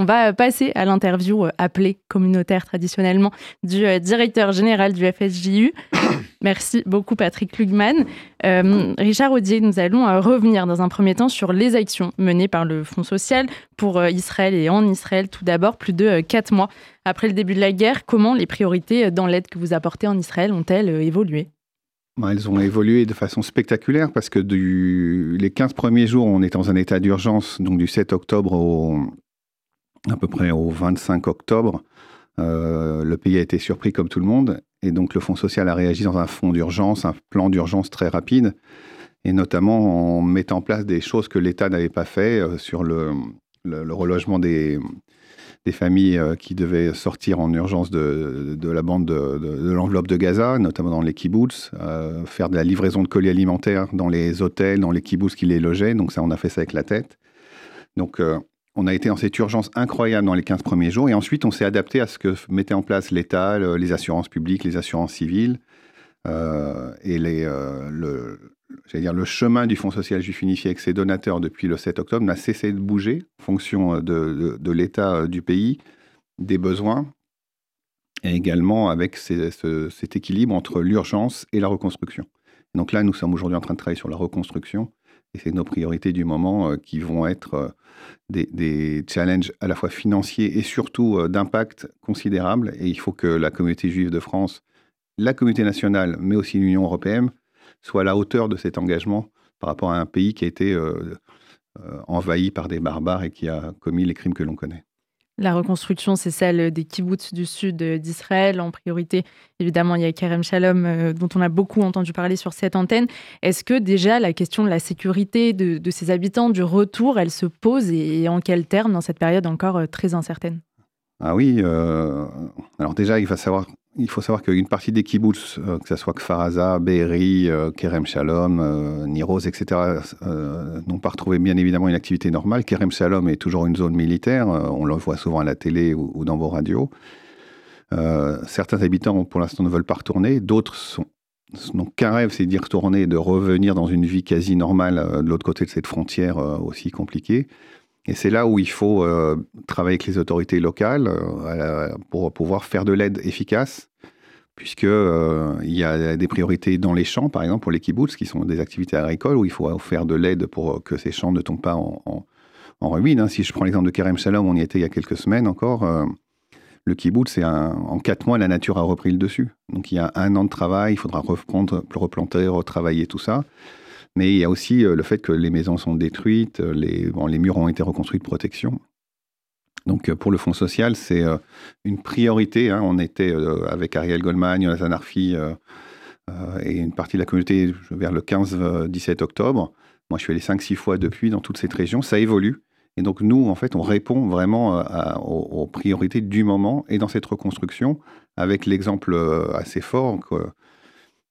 On va passer à l'interview appelée communautaire traditionnellement du directeur général du FSJU. Merci beaucoup Patrick Lugman. Richard Audier, nous allons revenir dans un premier temps sur les actions menées par le Fonds social pour Israël et en Israël. Tout d'abord, plus de quatre mois après le début de la guerre, comment les priorités dans l'aide que vous apportez en Israël ont-elles évolué? Elles ont évolué de façon spectaculaire parce que les 15 premiers jours, on est dans un état d'urgence, donc du 7 octobre au, à peu près au 25 octobre. Euh, le pays a été surpris comme tout le monde et donc le Fonds social a réagi dans un fonds d'urgence, un plan d'urgence très rapide et notamment en mettant en place des choses que l'État n'avait pas fait euh, sur le, relogement des, familles euh, qui devaient sortir en urgence de, la bande de, l'enveloppe de Gaza, notamment dans les kibbutz, faire de la livraison de colis alimentaires dans les hôtels, dans les kibbutz qui les logeaient. Donc ça, on a fait ça avec la tête. Donc on a été dans cette urgence incroyable dans les 15 premiers jours. Et ensuite, on s'est adapté à ce que mettait en place l'État, les assurances publiques, les assurances civiles. et les, le, dire, le chemin du Fonds social juif unifié avec ses donateurs depuis le 7 octobre n'a cessé de bouger en fonction euh, de, l'état euh, du pays, des besoins, et également avec cet équilibre entre l'urgence et la reconstruction. Donc là, nous sommes aujourd'hui en train de travailler sur la reconstruction, et c'est nos priorités du moment euh, qui vont être des, des, challenges à la fois financiers et surtout d'impact considérable. Et il faut que la communauté juive de France, la communauté nationale, mais aussi l'Union européenne, soit à la hauteur de cet engagement par rapport à un pays qui a été euh, euh, envahi par des barbares et qui a commis les crimes que l'on connaît. La reconstruction, c'est celle des kibbutz du sud d'Israël. En priorité, évidemment, il y a Kerem Shalom, euh, dont on a beaucoup entendu parler sur cette antenne. Est-ce que déjà la question de la sécurité de, de ses habitants, du retour, elle se pose et, en quel terme dans cette période encore très incertaine? Ah oui, alors déjà, il faut savoir qu'une partie des kibbutz, euh, que ce soit Kfaraza, Be'eri, euh, Kerem Shalom, euh, Niroz, etc., n'ont pas retrouvé bien évidemment une activité normale. Kerem Shalom est toujours une zone militaire, on le voit souvent à la télé ou, dans vos radios. certains habitants, pour l'instant, ne veulent pas retourner, d'autres n'ont qu'un rêve, c'est d'y retourner, de revenir dans une vie quasi normale de l'autre côté de cette frontière aussi compliquée. Et c'est là où il faut euh, travailler avec les autorités locales euh, pour pouvoir faire de l'aide efficace, puisqu'il euh, il y a des priorités dans les champs, par exemple, pour les kibbutz, qui sont des activités agricoles, où il faut faire de l'aide pour que ces champs ne tombent pas en, ruine. Hein. Si je prends l'exemple de Kerem Shalom, on y était il y a quelques semaines encore. le kibbutz, c'est en quatre mois, la nature a repris le dessus. Donc il y a un an de travail, il faudra reprendre, replanter, retravailler tout ça. Mais il y a aussi euh, le fait que les maisons sont détruites, euh, les, murs ont été reconstruits de protection. Donc euh, pour le Fonds social, c'est une priorité. Hein. On était avec Ariel Goldman, Jonathan Arfi et une partie de la communauté vers le 15-17 octobre. Moi, je suis allé 5-6 fois depuis dans toute cette région. Ça évolue. Et donc nous, en fait, on répond vraiment aux, priorités du moment et dans cette reconstruction, avec l'exemple assez fort que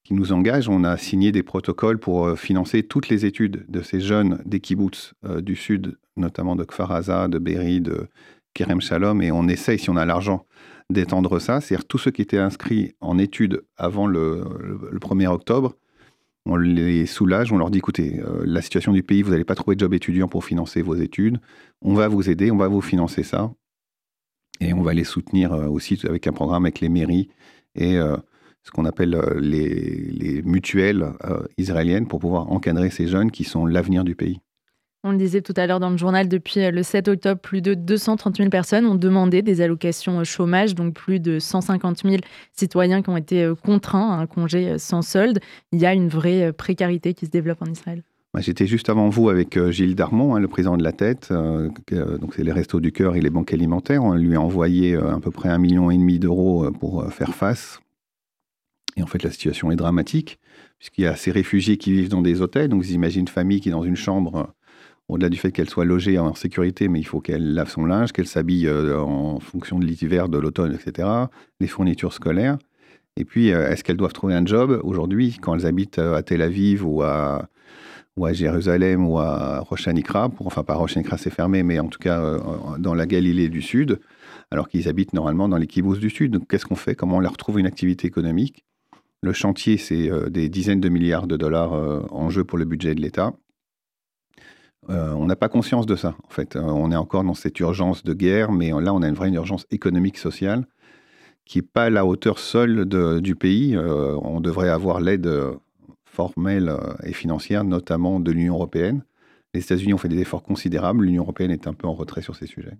qui nous engage. On a signé des protocoles pour euh, financer toutes les études de ces jeunes des kibbutz euh, du sud, notamment de Kfar de Be'eri, de Kerem Shalom, et on essaye, si on a l'argent, d'étendre ça. C'est-à-dire tous ceux qui étaient inscrits en études avant le, 1er octobre, on les soulage, on leur dit, écoutez, euh, la situation du pays, vous n'allez pas trouver de job étudiant pour financer vos études, on va vous aider, on va vous financer ça, et on va les soutenir aussi avec un programme avec les mairies, et ce qu'on appelle euh, les, mutuelles euh, israéliennes pour pouvoir encadrer ces jeunes qui sont l'avenir du pays. On le disait tout à l'heure dans le journal, depuis euh, le 7 octobre, plus de 230 000 personnes ont demandé des allocations chômage, donc plus de 150 000 citoyens qui ont été contraints à un congé sans solde. Il y a une vraie précarité qui se développe en Israël. Bah, j'étais juste avant vous avec Gilles Darmon, hein, le président de la Tête, donc c'est les Restos du Cœur et les banques alimentaires. On lui a envoyé à peu près un million et demi d'euros pour faire face et en fait, la situation est dramatique, puisqu'il y a ces réfugiés qui vivent dans des hôtels. Donc, vous imaginez une famille qui est dans une chambre, euh, au-delà du fait qu'elle soit logée en sécurité, mais il faut qu'elle lave son linge, qu'elle s'habille euh, en fonction de l'hiver, de l'automne, etc. Les fournitures scolaires. Et puis, euh, est-ce qu'elles doivent trouver un job? Aujourd'hui, quand elles habitent à Tel Aviv ou à, ou à Jérusalem ou à Rosh pour, enfin, pas Rosh c'est fermé, mais en tout cas dans la Galilée du Sud, alors qu'ils habitent normalement dans les kibbutz du Sud. Donc, qu'est-ce qu'on fait? Comment on leur trouve une activité économique? Le chantier, c'est euh, des dizaines de milliards de dollars euh, en jeu pour le budget de l'État. on n'a pas conscience de ça, en fait. on est encore dans cette urgence de guerre, mais là, on a une vraie urgence économique, sociale, qui n'est pas à la hauteur seule du pays. on devrait avoir l'aide formelle et financière, notamment de l'Union européenne. Les États-Unis ont fait des efforts considérables. L'Union européenne est un peu en retrait sur ces sujets.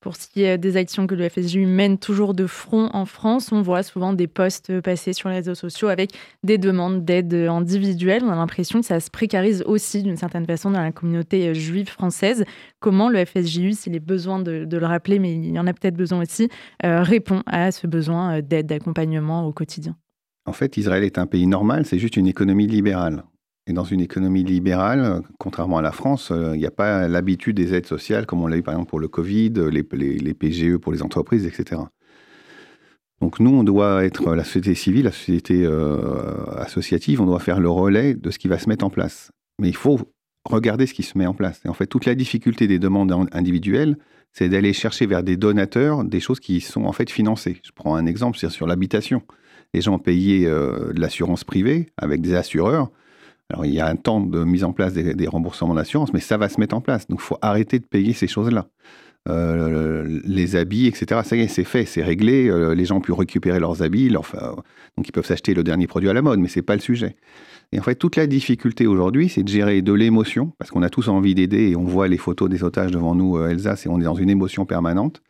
Pour ce qui est des actions que le FSJU mène toujours de front en France, on voit souvent des posts passer sur les réseaux sociaux avec des demandes d'aide individuelle. On a l'impression que ça se précarise aussi d'une certaine façon dans la communauté juive française. Comment le FSJU, s'il est besoin de, le rappeler, mais il y en a peut-être besoin aussi, euh, répond à ce besoin d'aide, d'accompagnement au quotidien? En fait, Israël est un pays normal, c'est juste une économie libérale. Et dans une économie libérale, contrairement à la France, euh, il n'y a pas l'habitude des aides sociales, comme on l'a eu par exemple pour le Covid, les, PGE pour les entreprises, etc. Donc nous, on doit être la société civile, la société euh, associative, on doit faire le relais de ce qui va se mettre en place. Mais il faut regarder ce qui se met en place. Et en fait, toute la difficulté des demandes individuelles, c'est d'aller chercher vers des donateurs des choses qui sont en fait financées. Je prends un exemple, c'est sur l'habitation. Les gens payaient euh, de l'assurance privée avec des assureurs. Alors, il y a un temps de mise en place des, remboursements d'assurance, mais ça va se mettre en place. Donc, il faut arrêter de payer ces choses-là. Euh, les habits, etc. Ça y est, c'est fait, c'est réglé. Euh, les gens ont pu récupérer leurs habits, donc ils peuvent s'acheter le dernier produit à la mode, mais c'est pas le sujet. Et en fait, toute la difficulté aujourd'hui, c'est de gérer de l'émotion, parce qu'on a tous envie d'aider et on voit les photos des otages devant nous, euh, Elsa, et on est dans une émotion permanente.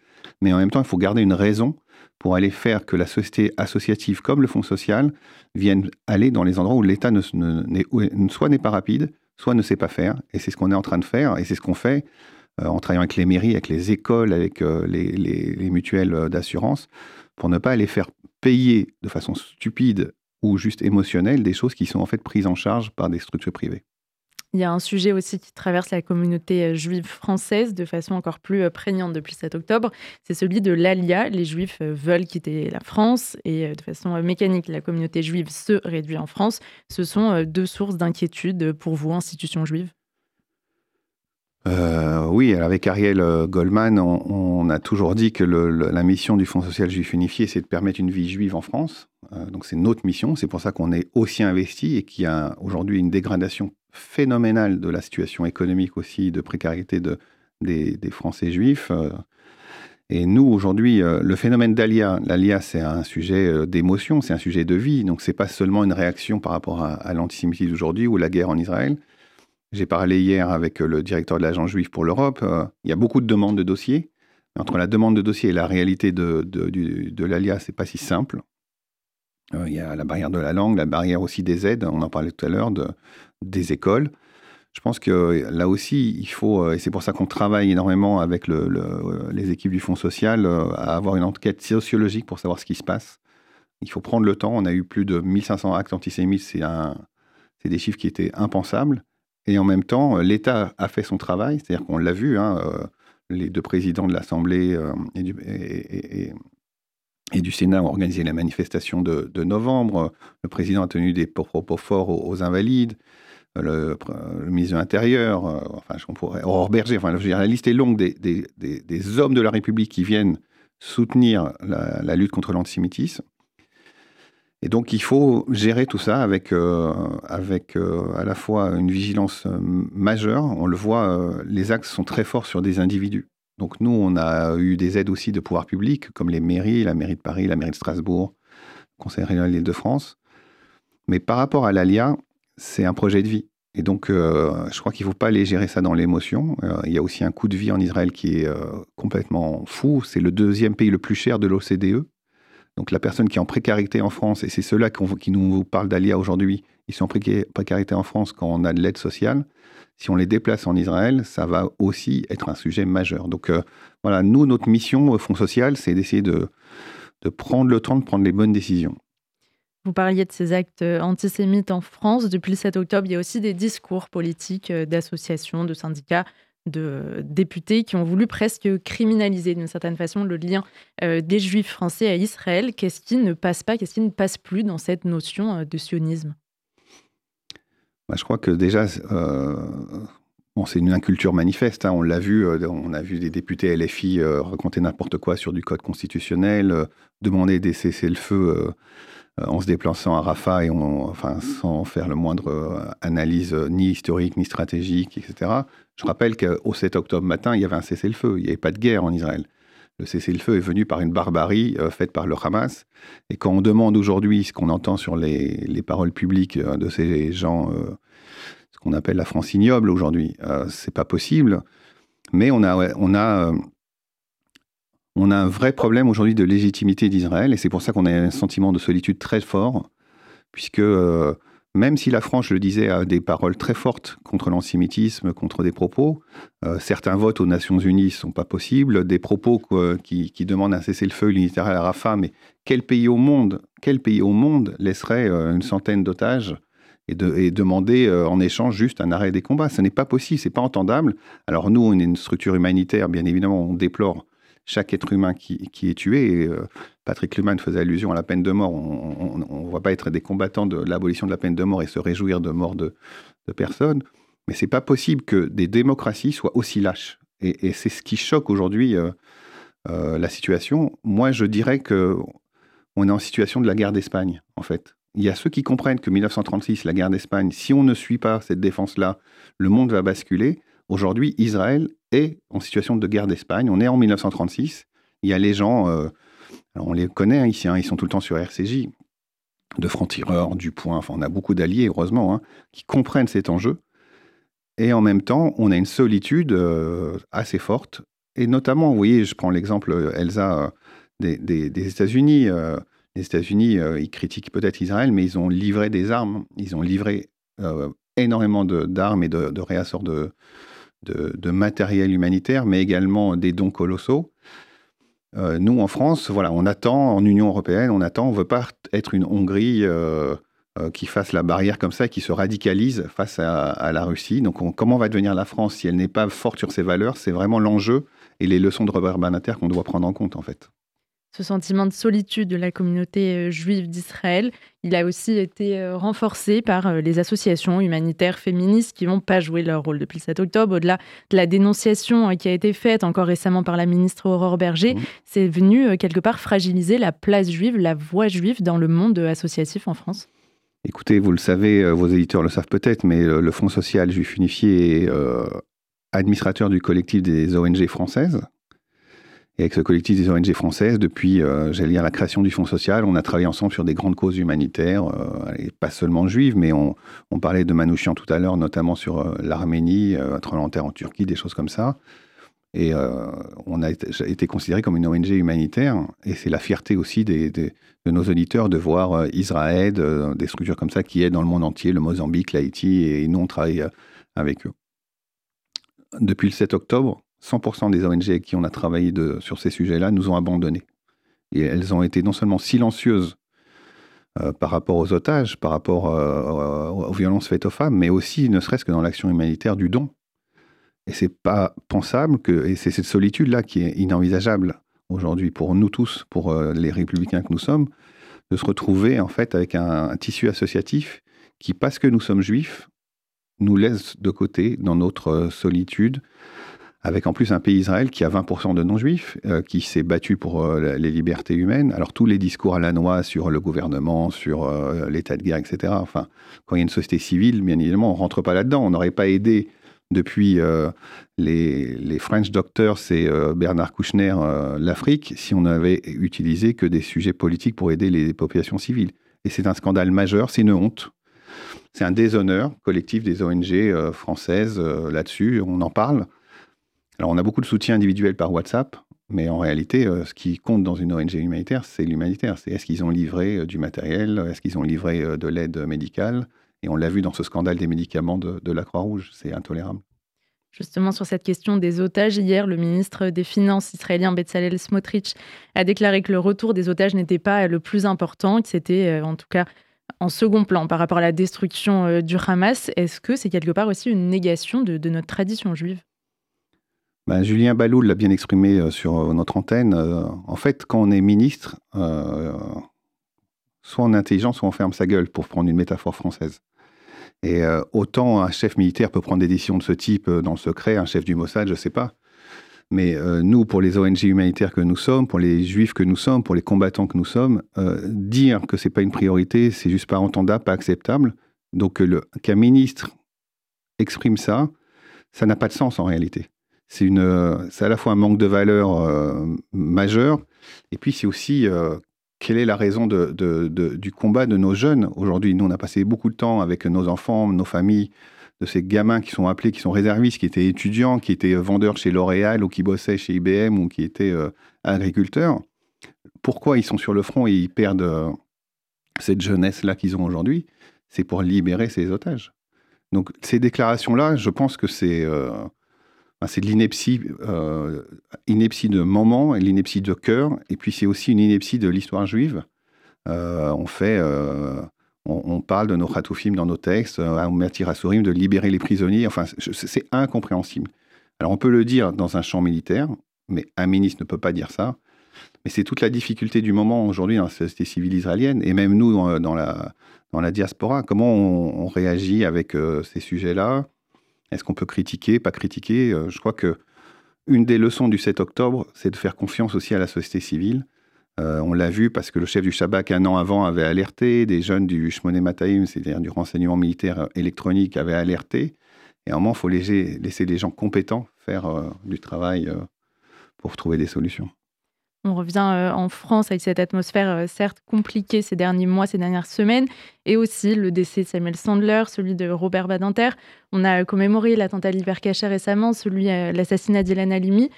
Mais en même temps, il faut garder une raison pour aller faire que la société associative comme le Fonds social viennent aller dans les endroits où l'État ne, soit n'est pas rapide, soit ne sait pas faire. Et c'est ce qu'on est en train de faire, et c'est ce qu'on fait euh, en travaillant avec les mairies, avec les écoles, avec euh, les, mutuelles d'assurance, pour ne pas aller faire payer de façon stupide ou juste émotionnelle des choses qui sont en fait prises en charge par des structures privées. Il y a un sujet aussi qui traverse la communauté euh, juive française de façon encore plus euh, prégnante depuis 7 octobre. C'est celui de l'ALIA. Les juifs euh, veulent quitter la France et de façon mécanique, la communauté juive se réduit en France. Ce sont deux sources d'inquiétude pour vous, institutions juives oui, avec Ariel Goldman, on, a toujours dit que la mission du Fonds social juif unifié, c'est de permettre une vie juive en France. donc c'est notre mission, c'est pour ça qu'on est aussi investi et qu'il y a aujourd'hui une dégradation phénoménal de la situation économique aussi, de précarité de, des, Français juifs. Euh. Et nous, aujourd'hui, euh, le phénomène d'Alia, l'Alia, c'est un sujet euh, d'émotion, c'est un sujet de vie. Donc, c'est pas seulement une réaction par rapport à, l'antisémitisme d'aujourd'hui ou la guerre en Israël. J'ai parlé hier avec le directeur de l'agence juive pour l'Europe. Il y a beaucoup de demandes de dossiers. entre la demande de dossier et la réalité de, de, de l'ALIA, c'est pas si simple. il y a la barrière de la langue, la barrière aussi des aides, on en parlait tout à l'heure, de, des écoles. Je pense que là aussi, il faut, euh, et c'est pour ça qu'on travaille énormément avec le, les équipes du Fonds social, euh, à avoir une enquête sociologique pour savoir ce qui se passe. Il faut prendre le temps. On a eu plus de 1500 actes antisémites. C'est c'est des chiffres qui étaient impensables. Et en même temps, l'État a fait son travail. C'est-à-dire qu'on l'a vu, hein, euh, les deux présidents de l'Assemblée et, du, et, du Sénat ont organisé la manifestation de, novembre. Le président a tenu des propos forts aux invalides le, ministre de l'Intérieur, euh, enfin, je pourrais, Aurore Berger, enfin, la liste est longue des, des, hommes de la République qui viennent soutenir la, lutte contre l'antisémitisme. Et donc, il faut gérer tout ça avec, euh, avec euh, à la fois une vigilance majeure. On le voit, les axes sont très forts sur des individus. Donc, nous, on a eu des aides aussi de pouvoir public, comme les mairies, la mairie de Paris, la mairie de Strasbourg, le Conseil régional de France. Mais par rapport à l'ALIA, c'est un projet de vie. Et donc, euh, je crois qu'il ne faut pas aller gérer ça dans l'émotion. Euh, il y a aussi un coût de vie en Israël qui est euh, complètement fou. C'est le deuxième pays le plus cher de l'OCDE. Donc, la personne qui est en précarité en France, et c'est ceux-là qui nous parlent d'Alia aujourd'hui, ils sont en précarité en France quand on a de l'aide sociale. Si on les déplace en Israël, ça va aussi être un sujet majeur. Donc, voilà, nous, notre mission au Fonds social, c'est d'essayer de, de prendre le temps de prendre les bonnes décisions. Vous parliez de ces actes euh, antisémites en France. Depuis le 7 octobre, il y a aussi des discours politiques euh, d'associations, de syndicats, de euh, députés qui ont voulu presque criminaliser d'une certaine façon le lien des juifs français à Israël. Qu'est-ce qui ne passe pas, qu'est-ce qui ne passe plus dans cette notion de sionisme? Bah, Je crois que déjà, c'est une inculture manifeste. Hein. On l'a vu, on a vu des députés LFI raconter n'importe quoi sur du code constitutionnel, demander des cessez-le-feu en se déplaçant à Rafah et enfin, sans faire le moindre analyse ni historique ni stratégique, etc. Je rappelle qu'au 7 octobre matin, il y avait un cessez-le-feu, il n'y avait pas de guerre en Israël. Le cessez-le-feu est venu par une barbarie faite par le Hamas. Et quand on demande aujourd'hui ce qu'on entend sur les, les, paroles publiques de ces gens, ce qu'on appelle la France ignoble aujourd'hui, c'est pas possible. Mais on a, on a on a un vrai problème aujourd'hui de légitimité d'Israël, et c'est pour ça qu'on a un sentiment de solitude très fort, puisque euh, même si la France, je le disais, a des paroles très fortes contre l'antisémitisme, contre des propos, euh, certains votes aux Nations Unies ne sont pas possibles, des propos qui, demandent un cessez-le-feu unilatéral à Rafah, mais quel pays au monde, quel pays au monde laisserait euh, une centaine d'otages et, de, demander en échange juste un arrêt des combats? Ce n'est pas possible, c'est pas entendable. Alors nous, on est une structure humanitaire, bien évidemment, on déplore chaque être humain qui, est tué. Et, euh, Patrick Luhmann faisait allusion à la peine de mort. On ne va pas être des combattants de l'abolition de la peine de mort et se réjouir de mort de, personnes. Mais c'est pas possible que des démocraties soient aussi lâches. Et, c'est ce qui choque aujourd'hui euh, euh, la situation. Moi, je dirais que on est en situation de la guerre d'Espagne, en fait. Il y a ceux qui comprennent que 1936, la guerre d'Espagne, si on ne suit pas cette défense-là, le monde va basculer. Aujourd'hui, Israël en situation de guerre d'Espagne. On est en 1936. Il y a les gens, euh, on les connaît hein, ici, hein, ils sont tout le temps sur RCJ, de francs-tireurs, du point, enfin on a beaucoup d'alliés, heureusement, hein, qui comprennent cet enjeu. Et en même temps, on a une solitude euh, assez forte. Et notamment, vous voyez, je prends l'exemple, euh, Elsa, des, des États-Unis. les États-Unis, ils critiquent peut-être Israël, mais ils ont livré des armes, ils ont livré énormément d'armes et de, de réassorts de, de, matériel humanitaire, mais également des dons colossaux. Euh, nous, en France, voilà, on attend, en Union européenne, on attend, on ne veut pas être une Hongrie euh, euh, qui fasse la barrière comme ça, qui se radicalise face à, la Russie. Donc, comment va devenir la France si elle n'est pas forte sur ses valeurs? C'est vraiment l'enjeu et les leçons de Robert Banater qu'on doit prendre en compte, en fait ce sentiment de solitude de la communauté euh, juive d'Israël. Il a aussi été euh, renforcé par euh, les associations humanitaires féministes qui vont pas jouer leur rôle depuis le 7 octobre. Au-delà de la dénonciation qui a été faite encore récemment par la ministre Aurore Berger, mmh. c'est venu quelque part fragiliser la place juive, la voix juive dans le monde associatif en France. Écoutez, vous le savez, vos éditeurs le savent peut-être, mais le Fonds social juif unifié est administrateur du collectif des ONG françaises et avec ce collectif des ONG françaises, depuis, euh, j'allais dire, la création du Fonds social, on a travaillé ensemble sur des grandes causes humanitaires, euh, et pas seulement juives, mais on, parlait de Manouchian tout à l'heure, notamment sur euh, l'Arménie, tremblement en Turquie, des choses comme ça. Et on a été, considéré comme une ONG humanitaire, et c'est la fierté aussi des, de nos auditeurs de voir Israël, des structures comme ça qui aident dans le monde entier, le Mozambique, l'Haïti, et nous on travaille avec eux. Depuis le 7 octobre, 100% des ONG avec qui on a travaillé sur ces sujets-là nous ont abandonnés. Et elles ont été non seulement silencieuses euh, par rapport aux otages, par rapport euh, aux violences faites aux femmes, mais aussi, ne serait-ce que dans l'action humanitaire du don. Et c'est pas pensable que, et c'est cette solitude-là qui est inenvisageable aujourd'hui pour nous tous, pour euh, les républicains que nous sommes, de se retrouver en fait avec un tissu associatif qui, parce que nous sommes juifs, nous laisse de côté dans notre solitude, avec en plus un pays Israël qui a 20% de non-juifs, euh, qui s'est battu pour euh, les libertés humaines. Alors tous les discours à la noix sur le gouvernement, sur euh, l'état de guerre, etc. Enfin, quand il y a une société civile, bien évidemment, on rentre pas là-dedans. On n'aurait pas aidé depuis les, French Doctors et Bernard Kouchner l'Afrique si on n'avait utilisé que des sujets politiques pour aider les populations civiles. Et c'est un scandale majeur, c'est une honte. C'est un déshonneur collectif des ONG françaises là-dessus, on en parle. Alors, on a beaucoup de soutien individuel par WhatsApp, mais en réalité, euh, ce qui compte dans une ONG humanitaire, c'est l'humanitaire. C'est est-ce qu'ils ont livré euh, du matériel, est-ce qu'ils ont livré euh, de l'aide médicale? Et on l'a vu dans ce scandale des médicaments de, la Croix-Rouge, c'est intolérable. Justement, sur cette question des otages, hier, le ministre des Finances israélien Bezalel Smotrich a déclaré que le retour des otages n'était pas le plus important, que c'était en tout cas en second plan par rapport à la destruction du Hamas. Est-ce que c'est quelque part aussi une négation de notre tradition juive? Ben, Julien Baloul l'a bien exprimé euh, sur euh, notre antenne. Euh, en fait, quand on est ministre, soit on est intelligent, soit on ferme sa gueule, pour prendre une métaphore française. Et autant un chef militaire peut prendre des décisions de ce type dans le secret, un chef du Mossad, je ne sais pas. Mais nous, pour les ONG humanitaires que nous sommes, pour les juifs que nous sommes, pour les combattants que nous sommes, dire que c'est pas une priorité, c'est juste pas entendable, pas acceptable. Donc qu'un ministre exprime ça, ça n'a pas de sens en réalité. C'est une, à la fois un manque de valeur euh, majeur, et puis c'est aussi quelle est la raison du combat de nos jeunes aujourd'hui. Nous, on a passé beaucoup de temps avec nos enfants, nos familles, de ces gamins qui sont appelés, qui sont réservistes, qui étaient étudiants, qui étaient vendeurs chez L'Oréal ou qui bossaient chez IBM ou qui étaient euh, agriculteurs. Pourquoi ils sont sur le front et ils perdent euh, cette jeunesse-là qu'ils ont aujourd'hui? C'est pour libérer ces otages. Donc ces déclarations-là, je pense que c'est euh, c'est de l'ineptie, ineptie de moment, l'ineptie de cœur, et puis c'est aussi une ineptie de l'histoire juive. on fait on, parle de nos khatoufim dans nos textes, euh, de libérer les prisonniers. Enfin, c'est incompréhensible. Alors, on peut le dire dans un champ militaire, mais un ministre ne peut pas dire ça. Mais c'est toute la difficulté du moment aujourd'hui dans la société civile israélienne, et même nous dans la, dans la diaspora. Comment on, réagit avec euh, ces sujets-là? Est-ce qu'on peut critiquer, pas critiquer? Euh, Je crois que une des leçons du 7 octobre, c'est de faire confiance aussi à la société civile euh, on l'a vu parce que le chef du Shabak, un an avant, avait alerté, des jeunes du Shmoné Mataim, c'est-à-dire du renseignement militaire électronique, avaient alerté. Et un moment, il faut laisser, laisser les gens compétents faire euh, du travail euh, pour trouver des solutions. On revient en France avec cette atmosphère certes compliquée ces derniers mois, ces dernières semaines, et aussi le décès de Samuel Sandler, celui de Robert Badinter. On a commémoré l'attentat de l'Hypercacher récemment, celui l'assassinat d'Ilan Halimi.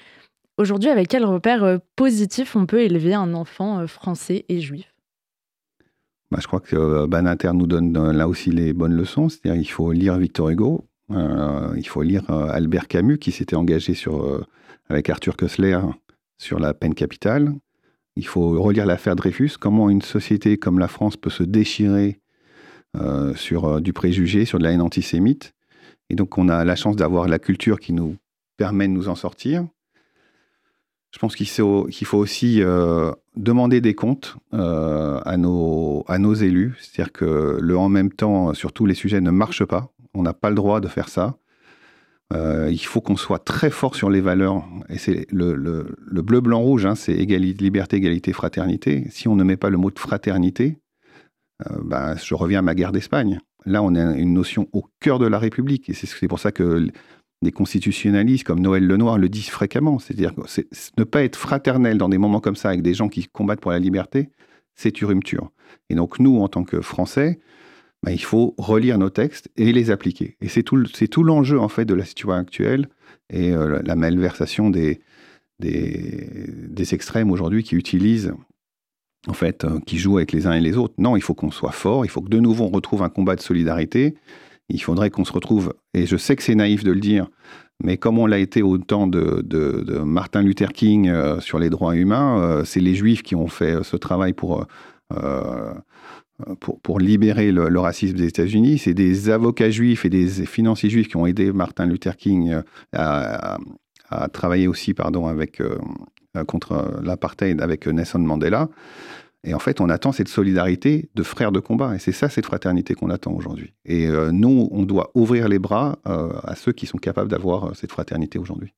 Aujourd'hui, avec quel repère euh, positif on peut élever un enfant euh, français et juif? Bah, Je crois que euh, Banater nous donne là aussi les bonnes leçons. C'est-à-dire qu'il faut lire Victor Hugo, il faut lire Albert Camus qui s'était engagé sur, avec Arthur Koessler sur la peine capitale. Il faut relire l'affaire Dreyfus, comment une société comme la France peut se déchirer sur du préjugé, sur de la haine antisémite. Et donc on a la chance d'avoir la culture qui nous permet de nous en sortir. Je pense qu'il faut, aussi euh, demander des comptes euh, à, nos, à nos élus. C'est-à-dire que le en même temps, sur tous les sujets, ne marche pas. On n'a pas le droit de faire ça. Euh, il faut qu'on soit très fort sur les valeurs. Et c'est le, bleu, blanc, rouge, hein, c'est liberté, égalité, fraternité. Si on ne met pas le mot de fraternité, bah, je reviens à ma guerre d'Espagne. Là, on a une notion au cœur de la République. Et c'est pour ça que des constitutionnalistes comme Noël Lenoir le disent fréquemment. C'est-à-dire que ne pas être fraternel dans des moments comme ça avec des gens qui combattent pour la liberté, c'est une rupture. Et donc nous, en tant que Français, bah, il faut relire nos textes et les appliquer. Et c'est tout, l'enjeu en fait de la situation actuelle et euh, la malversation des, des, extrêmes aujourd'hui qui utilisent en fait, euh, qui jouent avec les uns et les autres. Non, il faut qu'on soit fort, il faut que de nouveau on retrouve un combat de solidarité il faudrait qu'on se retrouve, et je sais que c'est naïf de le dire, mais comme on l'a été au temps de, Martin Luther King euh, sur les droits humains, c'est les Juifs qui ont fait ce travail pour, pour, libérer le, racisme des États-Unis. C'est des avocats juifs et des financiers juifs qui ont aidé Martin Luther King à, travailler aussi pardon, avec, contre l'apartheid avec Nelson Mandela. Et en fait, on attend cette solidarité de frères de combat. Et c'est ça, cette fraternité qu'on attend aujourd'hui. Et euh, nous, on doit ouvrir les bras euh, à ceux qui sont capables d'avoir euh, cette fraternité aujourd'hui.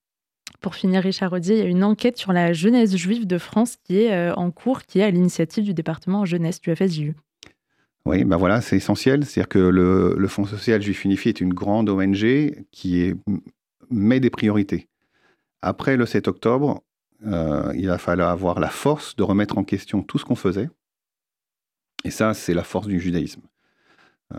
Pour finir, Richard Rodier, il y a une enquête sur la jeunesse juive de France qui est en cours, qui est à l'initiative du département jeunesse du FSJU. Oui, ben voilà, c'est essentiel. C'est-à-dire que le, Fonds social juif unifié est une grande ONG qui est, met des priorités. Après le 7 octobre, euh, il va falloir avoir la force de remettre en question tout ce qu'on faisait. Et ça, c'est la force du judaïsme. Euh,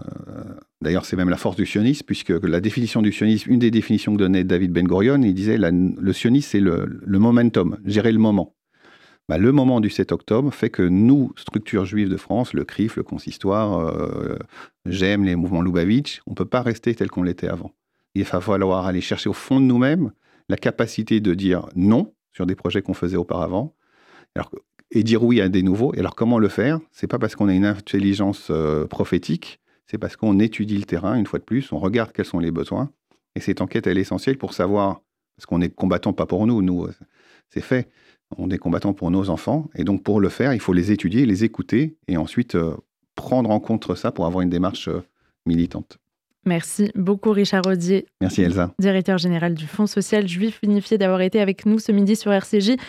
d'ailleurs, c'est même la force du sionisme, puisque la définition du sionisme, une des définitions que donnait David Ben Gurion, il disait le sionisme, c'est le, momentum, gérer le moment. Bah, le moment du 7 octobre fait que nous, structures juives de France, le CRIF, le consistoire, euh, j'aime les mouvements Lubavitch, on ne peut pas rester tel qu'on l'était avant. Il va falloir aller chercher au fond de nous-mêmes la capacité de dire non sur des projets qu'on faisait auparavant. Et dire oui à des nouveaux. Et alors, comment le faire? C'est pas parce qu'on a une intelligence euh, prophétique, c'est parce qu'on étudie le terrain, une fois de plus, on regarde quels sont les besoins. Et cette enquête, elle est essentielle pour savoir, parce qu'on est combattant pas pour nous, nous, euh, c'est fait. On est combattant pour nos enfants. Et donc, pour le faire, il faut les étudier, les écouter, et ensuite euh, prendre en compte ça pour avoir une démarche militante. Merci beaucoup Richard Audier. Merci Elsa. Directeur général du Fonds social juif unifié d'avoir été avec nous ce midi sur RCJ.